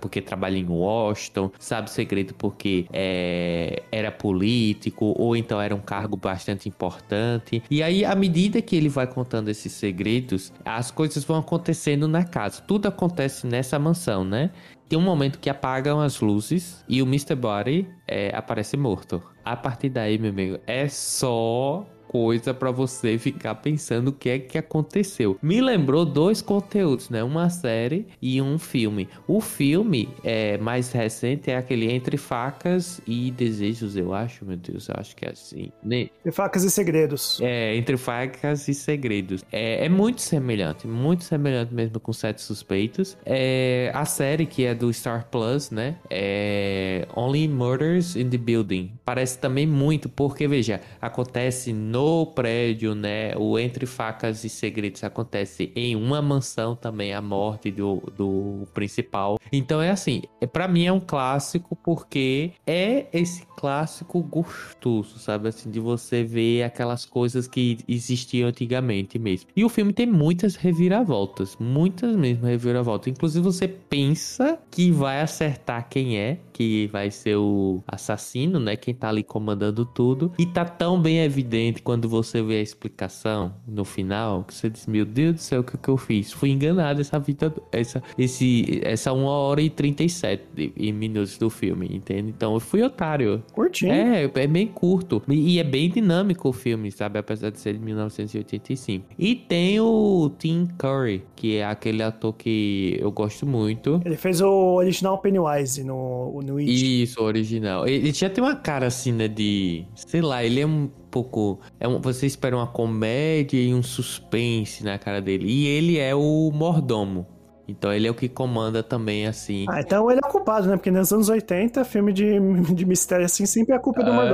porque, trabalha em Washington, sabe segredo porque é, era político, ou então era um cargo bastante importante. E aí, à medida que ele vai contando esses segredos, as coisas vão acontecendo na casa. Tudo acontece nessa mansão, né? Tem um momento que apagam as luzes e o Mr. Body é, aparece morto. A partir daí, meu amigo, é só coisa para você ficar pensando o que é que aconteceu. Me lembrou dois conteúdos, né? Uma série e um filme. O filme é mais recente é aquele Entre Facas e Desejos, eu acho, meu Deus, eu acho que é assim. Ne- De facas e segredos. é, Entre Facas e Segredos. É, é muito semelhante, muito semelhante mesmo com Sete Suspeitos. É, a série que é do Star Plus, né? É Only Murders in the Building. Parece também muito, porque veja, acontece no prédio, né? O Entre Facas e Segredos acontece em uma mansão também, a morte do, do principal. Então é assim, é, para mim é um clássico porque é esse clássico gostoso, sabe? Assim, de você ver aquelas coisas que existiam antigamente mesmo. E o filme tem muitas reviravoltas, muitas mesmo reviravoltas. Inclusive você pensa que vai acertar quem é, que vai ser o assassino, né? Quem tá ali comandando tudo. E tá tão bem evidente quando você vê a explicação no final, que você diz, meu Deus do céu, o que, que eu fiz? Fui enganado essa vida, essa, esse, essa 1 hora e 37 de- em minutos do filme, entende? Então eu fui otário. Curtinho. É, é bem curto. E e é bem dinâmico o filme, sabe? Apesar de ser de 1985. E tem o Tim Curry, que é aquele ator que eu gosto muito. Ele fez o original Pennywise no, no It. Isso, original. Ele já tem uma cara assim, né? De. Sei lá, ele é um pouco. É um, você espera uma comédia e um suspense na cara dele. E ele é o mordomo. Então ele é o que comanda também, assim. Ah, então ele é o culpado, né? Porque nos anos 80, filme de, de mistério assim sempre é culpa do. Ah,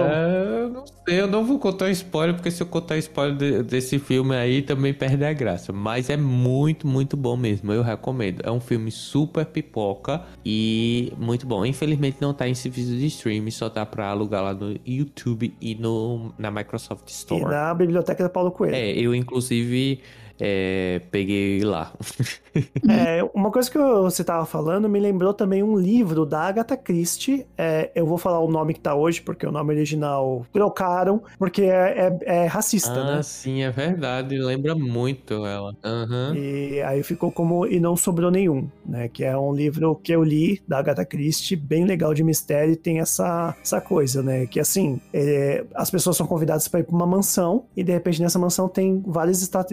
eu não sei, eu não vou contar spoiler, porque se eu contar spoiler de- desse filme aí também perde a graça. Mas é muito, muito bom mesmo, eu recomendo. É um filme super pipoca e muito bom. Infelizmente não tá em serviço de streaming, só tá pra alugar lá no YouTube e no, na Microsoft E Store. na biblioteca do Paulo Coelho. É, eu inclusive é, peguei lá. É, uma coisa que você tava falando me lembrou também um livro da Agatha Christie. É, eu vou falar o nome que tá hoje, porque o nome original trocaram, porque é, é- é racista, ah, né? sim, é verdade. Lembra muito ela. Aham. E aí ficou como E Não Sobrou Nenhum, né? Que é um livro que eu li da Agatha Christie, bem legal de mistério, e tem essa, essa coisa, né? Que assim, é, as pessoas são convidadas para ir para uma mansão, e de repente nessa mansão tem várias esta-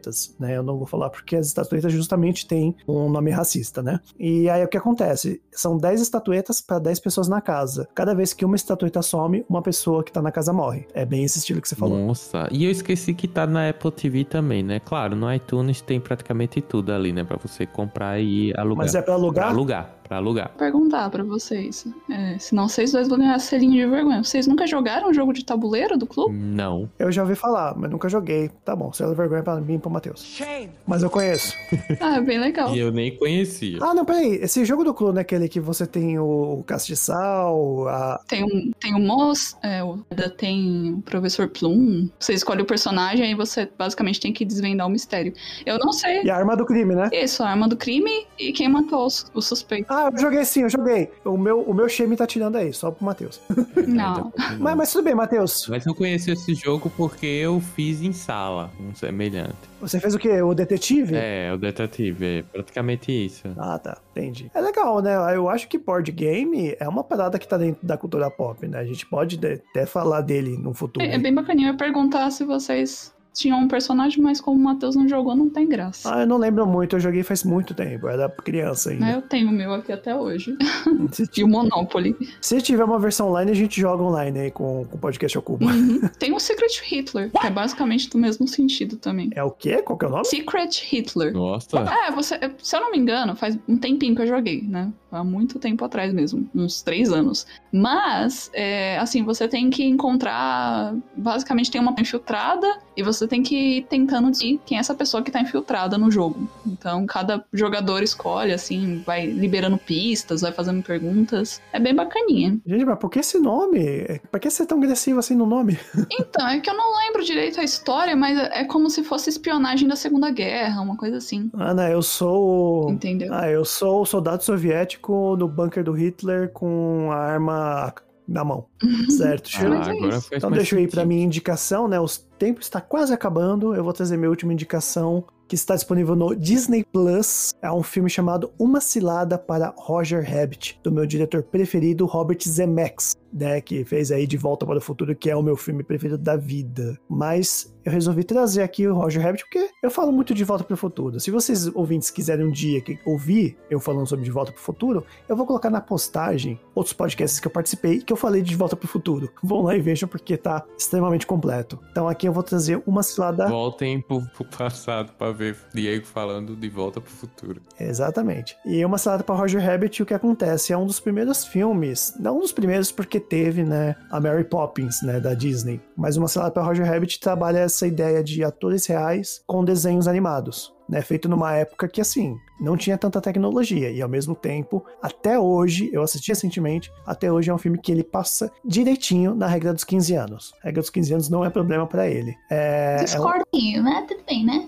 estatuetas, né? Eu não vou falar porque as estatuetas justamente têm um nome racista, né? E aí o que acontece? São 10 estatuetas para 10 pessoas na casa. Cada vez que uma estatueta some, uma pessoa que tá na casa morre. É bem esse estilo que você falou. Nossa, e eu esqueci que tá na Apple TV também, né? Claro, no iTunes tem praticamente tudo ali, né? Pra você comprar e alugar. Mas é para alugar? Pra alugar, pra alugar. perguntar pra vocês. É, senão vocês dois vão ganhar selinho de vergonha. Vocês nunca jogaram um jogo de tabuleiro do clube? Não. Eu já ouvi falar, mas nunca joguei. Tá bom, selo vergonha pra mim e pro Matheus. Mas eu conheço. Ah, é bem legal. E eu nem conhecia. Ah, não, peraí. Esse jogo do clube é aquele que você tem o castiçal, a... Tem um, tem o Moss, é, o tem o Professor Plum. Você escolhe o personagem e você basicamente tem que desvendar o mistério. Eu não sei. e a arma do crime, né? Isso, a arma do crime e quem matou os, os suspeitos. Ah, eu joguei sim, eu joguei. O meu, o meu shame tá tirando aí, só pro Matheus. Não. Mas, mas tudo bem, Matheus. Mas eu conheci esse jogo porque eu fiz em sala, um semelhante. Você fez o quê? O detetive? É, o detetive, é praticamente isso. Ah, tá. Entendi. É legal, né? Eu acho que board game é uma parada que tá dentro da cultura pop, né? A gente pode de- até falar dele no futuro. É, é bem bacaninho. Eu perguntar se vocês tinham um personagem, mas como o Matheus não jogou, não tem graça. Ah, eu não lembro muito, eu joguei faz muito tempo, era criança ainda. Mas eu tenho o meu aqui até hoje. Se, E o Monopoly. se tiver uma versão online, a gente joga online aí com, com o podcast ao cubo. Uhum. Tem o Secret Hitler, que é basicamente do mesmo sentido também. É o quê? Qual que é o nome? Secret Hitler. Nossa. É, você, se eu não me engano, faz um tempinho que eu joguei, né? Há muito tempo atrás mesmo, uns três anos. Mas, é, assim, você tem que encontrar. Basicamente, tem uma infiltrada e você tem que ir tentando descobrir quem é essa pessoa que tá infiltrada no jogo. Então, cada jogador escolhe, assim, vai liberando pistas, vai fazendo perguntas. É bem bacaninha. Gente, mas por que esse nome? É, Pra que ser tão agressivo assim no nome? Então, é que eu não lembro direito a história, mas é como se fosse espionagem da Segunda Guerra, uma coisa assim. Ana, eu sou. Entendeu? Ah, eu sou o soldado soviético no bunker do Hitler com a arma na mão. Certo, Ah, isso. faz Então mais deixa ir para minha indicação, né? O tempo está quase acabando. Eu vou trazer minha última indicação, que está disponível no Disney Plus. É um filme chamado Uma Cilada para Roger Rabbit, do meu diretor preferido, Robert Zemeckis, né? Que fez aí De Volta para o Futuro, que é o meu filme preferido da vida. Mas eu resolvi trazer aqui o Roger Rabbit porque eu falo muito de Volta para o Futuro. Se vocês ouvintes quiserem um dia ouvir eu falando sobre De Volta para o Futuro, eu vou colocar na postagem outros podcasts que eu participei que eu falei de De Volta para o Futuro. Vão lá e vejam porque tá extremamente completo. Então aqui eu vou trazer uma cilada. Voltem pro, pro passado pra ver Diego falando de volta pro futuro. Exatamente. E uma cilada para Roger Rabbit, o que acontece? É um dos primeiros filmes, não um dos primeiros porque teve, né, a Mary Poppins, né, da Disney. Mas uma cilada para Roger Rabbit trabalha essa ideia de atores reais com desenhos animados. Né, feito numa época que, assim, não tinha tanta tecnologia. E ao mesmo tempo, até hoje, eu assisti recentemente, até hoje é um filme que ele passa direitinho na regra dos 15 anos. A regra dos 15 anos não é problema para ele. É, é um- né? Tudo bem, né?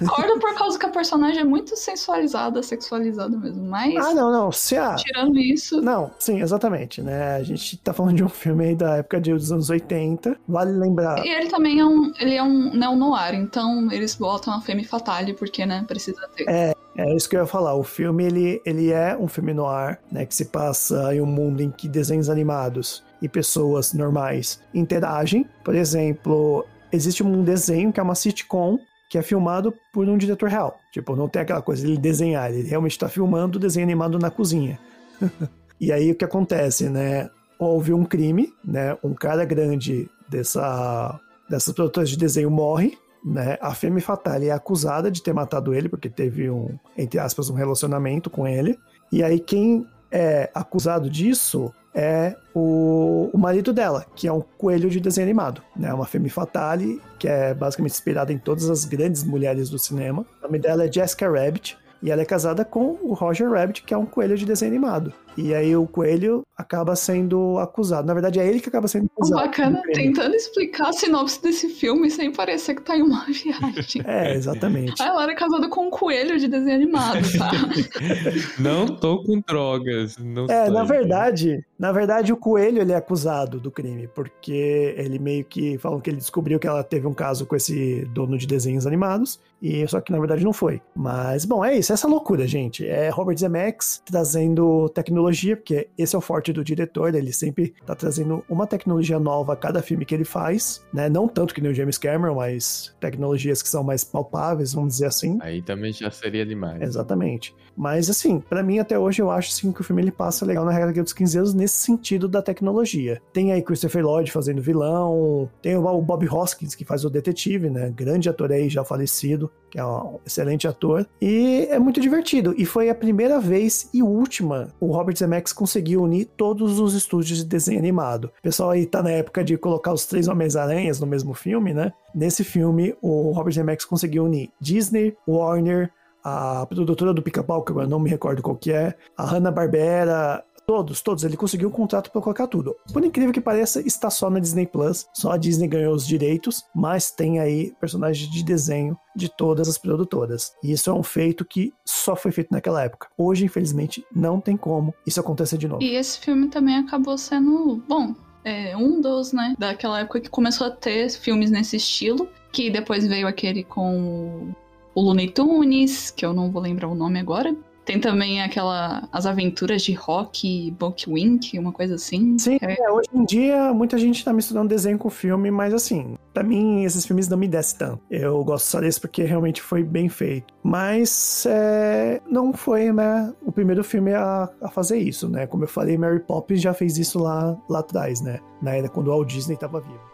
Discordo por causa que a personagem é muito sensualizada, sexualizada mesmo. Mas, Ah, não, não. Se a, tirando isso, Não, sim, exatamente, né? A gente tá falando de um filme aí da época de- dos anos 80. Vale lembrar. E ele também é um, ele é um neo-noir, então eles botam a Femme Fatale porque, né, precisa ter. É isso que eu ia falar. O filme, ele, ele é um filme no ar, né? Que se passa em um mundo em que desenhos animados e pessoas normais interagem. Por exemplo, existe um desenho que é uma sitcom que é filmado por um diretor real. Tipo, não tem aquela coisa de ele desenhar, ele realmente está filmando o desenho animado na cozinha. e aí o que acontece, né? Houve um crime, né? Um cara grande dessa, dessas produtoras de desenho morre, né? A Femme Fatale é acusada de ter matado ele, porque teve um, entre aspas, um relacionamento com ele. E aí quem é acusado disso é o, o marido dela, que é um coelho de desenho animado, né? Uma Femme Fatale, que é basicamente inspirada em todas as grandes mulheres do cinema. O nome dela é Jessica Rabbit. E ela é casada com o Roger Rabbit, que é um coelho de desenho animado. E aí o coelho acaba sendo acusado. Na verdade, é ele que acaba sendo acusado. Bacana, crime. tentando explicar a sinopse desse filme sem parecer que tá em uma viagem. É, exatamente. Ah, ela era casada com um coelho de desenho animado, tá? Não tô com drogas. Não É, sei. na verdade, na verdade o coelho ele é acusado do crime, porque ele meio que falam que ele descobriu que ela teve um caso com esse dono de desenhos animados, e só que na verdade não foi. Mas bom, é isso, essa loucura, gente. É Robert Zemeckis trazendo tecnologia, porque esse é o forte do diretor, ele sempre tá trazendo uma tecnologia nova a cada filme que ele faz, né? Não tanto que nem o James Cameron, mas tecnologias que são mais palpáveis, vamos dizer assim. Aí também já seria demais. Exatamente. Mas assim, pra mim até hoje eu acho assim, que o filme ele passa legal na regra dos 15 anos nesse sentido da tecnologia. Tem aí Christopher Lloyd fazendo vilão, tem o Bob Hoskins que faz o detetive, né? Grande ator aí já falecido, que é um excelente ator. E é muito divertido. E foi a primeira vez e última o Robert Zemeckis conseguiu unir todos os estúdios de desenho animado. O pessoal aí tá na época de colocar os três Homens-Aranhas no mesmo filme, né? Nesse filme, o Robert Zemeckis conseguiu unir Disney, Warner, a produtora do Pica-Pau, que agora não me recordo qual que é, a Hanna-Barbera, Todos, todos. Ele conseguiu um contrato para colocar tudo. Por incrível que pareça, está só na Disney Plus. Só a Disney ganhou os direitos, mas tem aí personagens de desenho de todas as produtoras. E isso é um feito que só foi feito naquela época. Hoje, infelizmente, não tem como isso acontecer de novo. E esse filme também acabou sendo, bom, é um dos, né, daquela época que começou a ter filmes nesse estilo, que depois veio aquele com o Looney Tunes, que eu não vou lembrar o nome agora, tem também aquela. As aventuras de Rock Buckwink, uma coisa assim. Sim, é. é, hoje em dia muita gente tá misturando desenho com filme, mas assim, pra mim esses filmes não me descem tanto. Eu gosto só desse porque realmente foi bem feito. Mas é, não foi, né, o primeiro filme a, a fazer isso, né? Como eu falei, Mary Poppins já fez isso lá, lá atrás, né? Na era quando o Walt Disney tava vivo.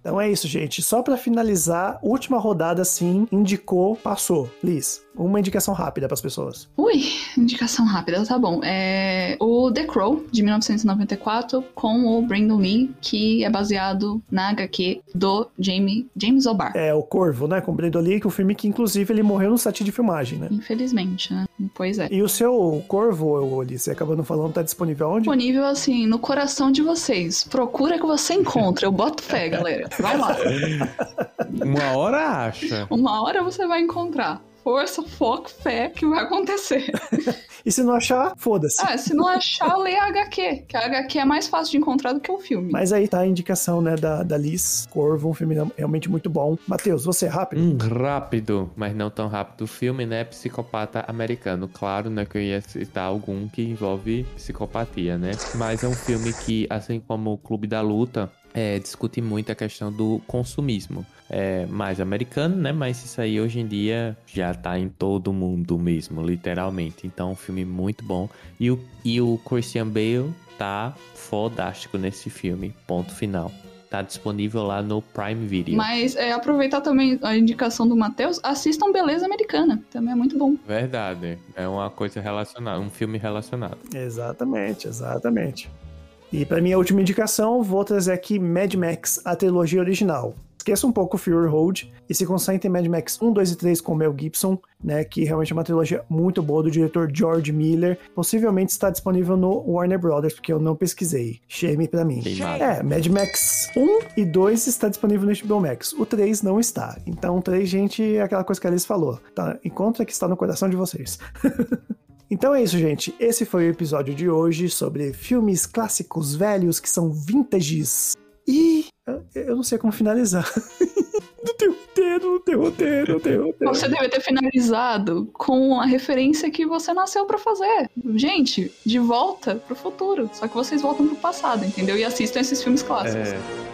Então é isso, gente. Só pra finalizar, última rodada, sim, indicou, passou. Liz, uma indicação rápida pras pessoas. Ui, indicação rápida, tá bom. É o The Crow, de 1994, com o Brandon Lee, que é baseado na HQ do Jamie, James O'Barr. É o Corvo, né? Com o Brandon Lee, que o filme que inclusive ele morreu no set de filmagem, né? Infelizmente, né? Pois é. E o seu Corvo, Liz, você acabou não falando, tá disponível onde? Disponível, assim, no coração de vocês. Procura que você encontra. Eu boto fé, galera. Vai lá. Uma hora acha. Uma hora você vai encontrar. Força, foco, fé que vai acontecer. E se não achar, foda-se. Ah, se não achar, lê a HQ. Que a HQ é mais fácil de encontrar do que o filme. Mas aí tá a indicação, né, da, da Liz Corvo, um filme realmente muito bom. Matheus, você é rápido? Um rápido, mas não tão rápido. O filme, né? Psicopata americano. Claro, né? Que eu ia citar algum que envolve psicopatia, né? Mas é um filme que, assim como o Clube da Luta, é, discute muito a questão do consumismo. É mais americano, né? Mas isso aí hoje em dia já tá em todo mundo mesmo, literalmente. Então, é um filme muito bom. E o, e o Christian Bale tá fodástico nesse filme. Ponto final. Tá disponível lá no Prime Video. Mas é, aproveitar também a indicação do Matheus, assistam Beleza Americana. Também é muito bom. Verdade. É uma coisa relacionada, um filme relacionado. Exatamente, exatamente. E pra minha última indicação, vou trazer aqui Mad Max, a trilogia original. Esqueça um pouco Fury Road e se concentre em Mad Max 1, 2 e 3 com Mel Gibson, né, que realmente é uma trilogia muito boa do diretor George Miller. Possivelmente está disponível no Warner Brothers, porque eu não pesquisei. Shame pra mim. Queimado. É, Mad Max 1 e 2 está disponível no HBO Max. O 3 não está. Então, o 3, gente, é aquela coisa que a Alice falou. Tá? Encontra que está no coração de vocês. Então é isso, gente. Esse foi o episódio de hoje sobre filmes clássicos velhos que são vintages. E eu, eu não sei como finalizar. não tem roteiro, não tem roteiro, não tem roteiro. Você deve ter finalizado com a referência que você nasceu pra fazer. Gente, de volta pro futuro. Só que vocês voltam pro passado, entendeu? E assistam esses filmes clássicos. É.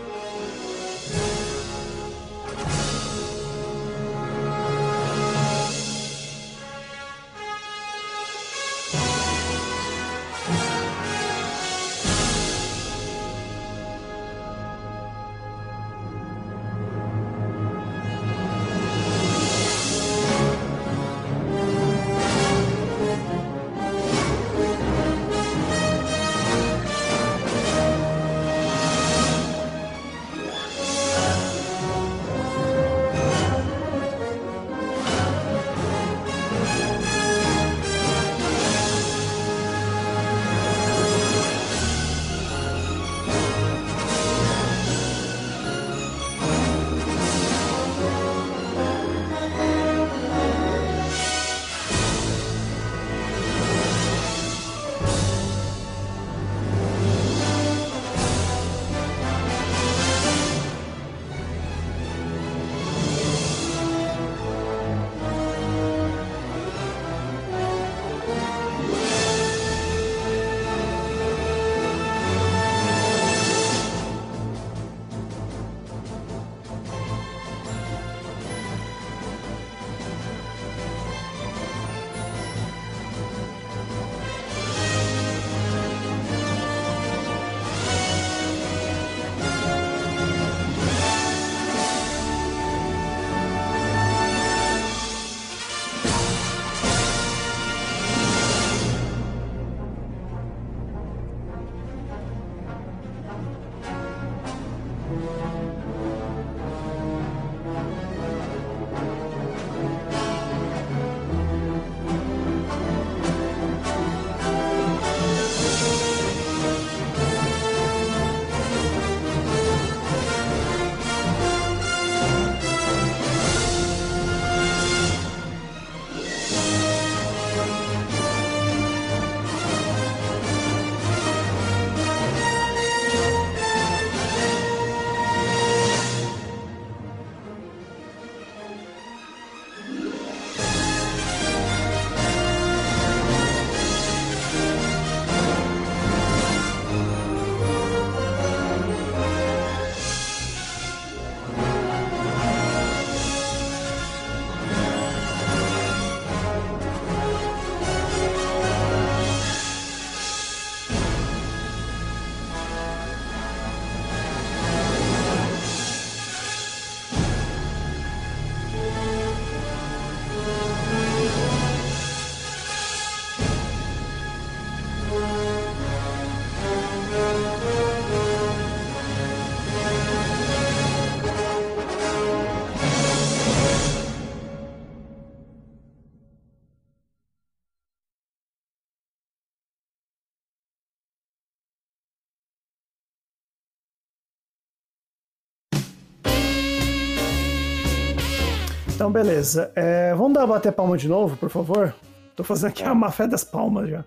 Então, beleza. É, vamos dar bater palma de novo, por favor? Tô fazendo aqui a má fé das palmas já.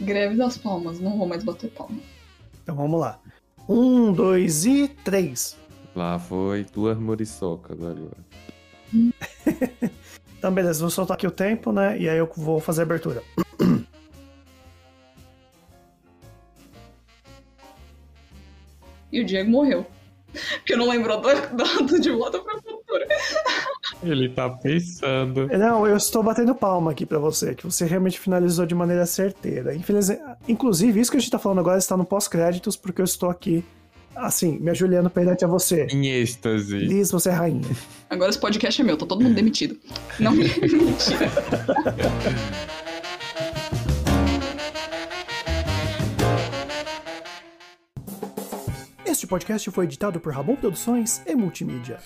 Greve das palmas, não vou mais bater palma. Então vamos lá. Um, dois e três. Lá foi duas muriçocas ali. Então, beleza, vou soltar aqui o tempo, né? E aí eu vou fazer a abertura. E o Diego morreu. Porque não lembrou do, do, do De Volta pra Cultura. Ele tá pensando. Não, eu estou batendo palma aqui pra você, que você realmente finalizou de maneira certeira. Infelizmente, inclusive, isso que a gente tá falando agora está no pós-créditos, porque eu estou aqui, assim, me ajoelhando perante a você. Em êxtase. Liz, você é rainha. Agora esse podcast é meu, tá todo mundo demitido. Não, mentira. Este podcast foi editado por Ramon Produções e Multimídia.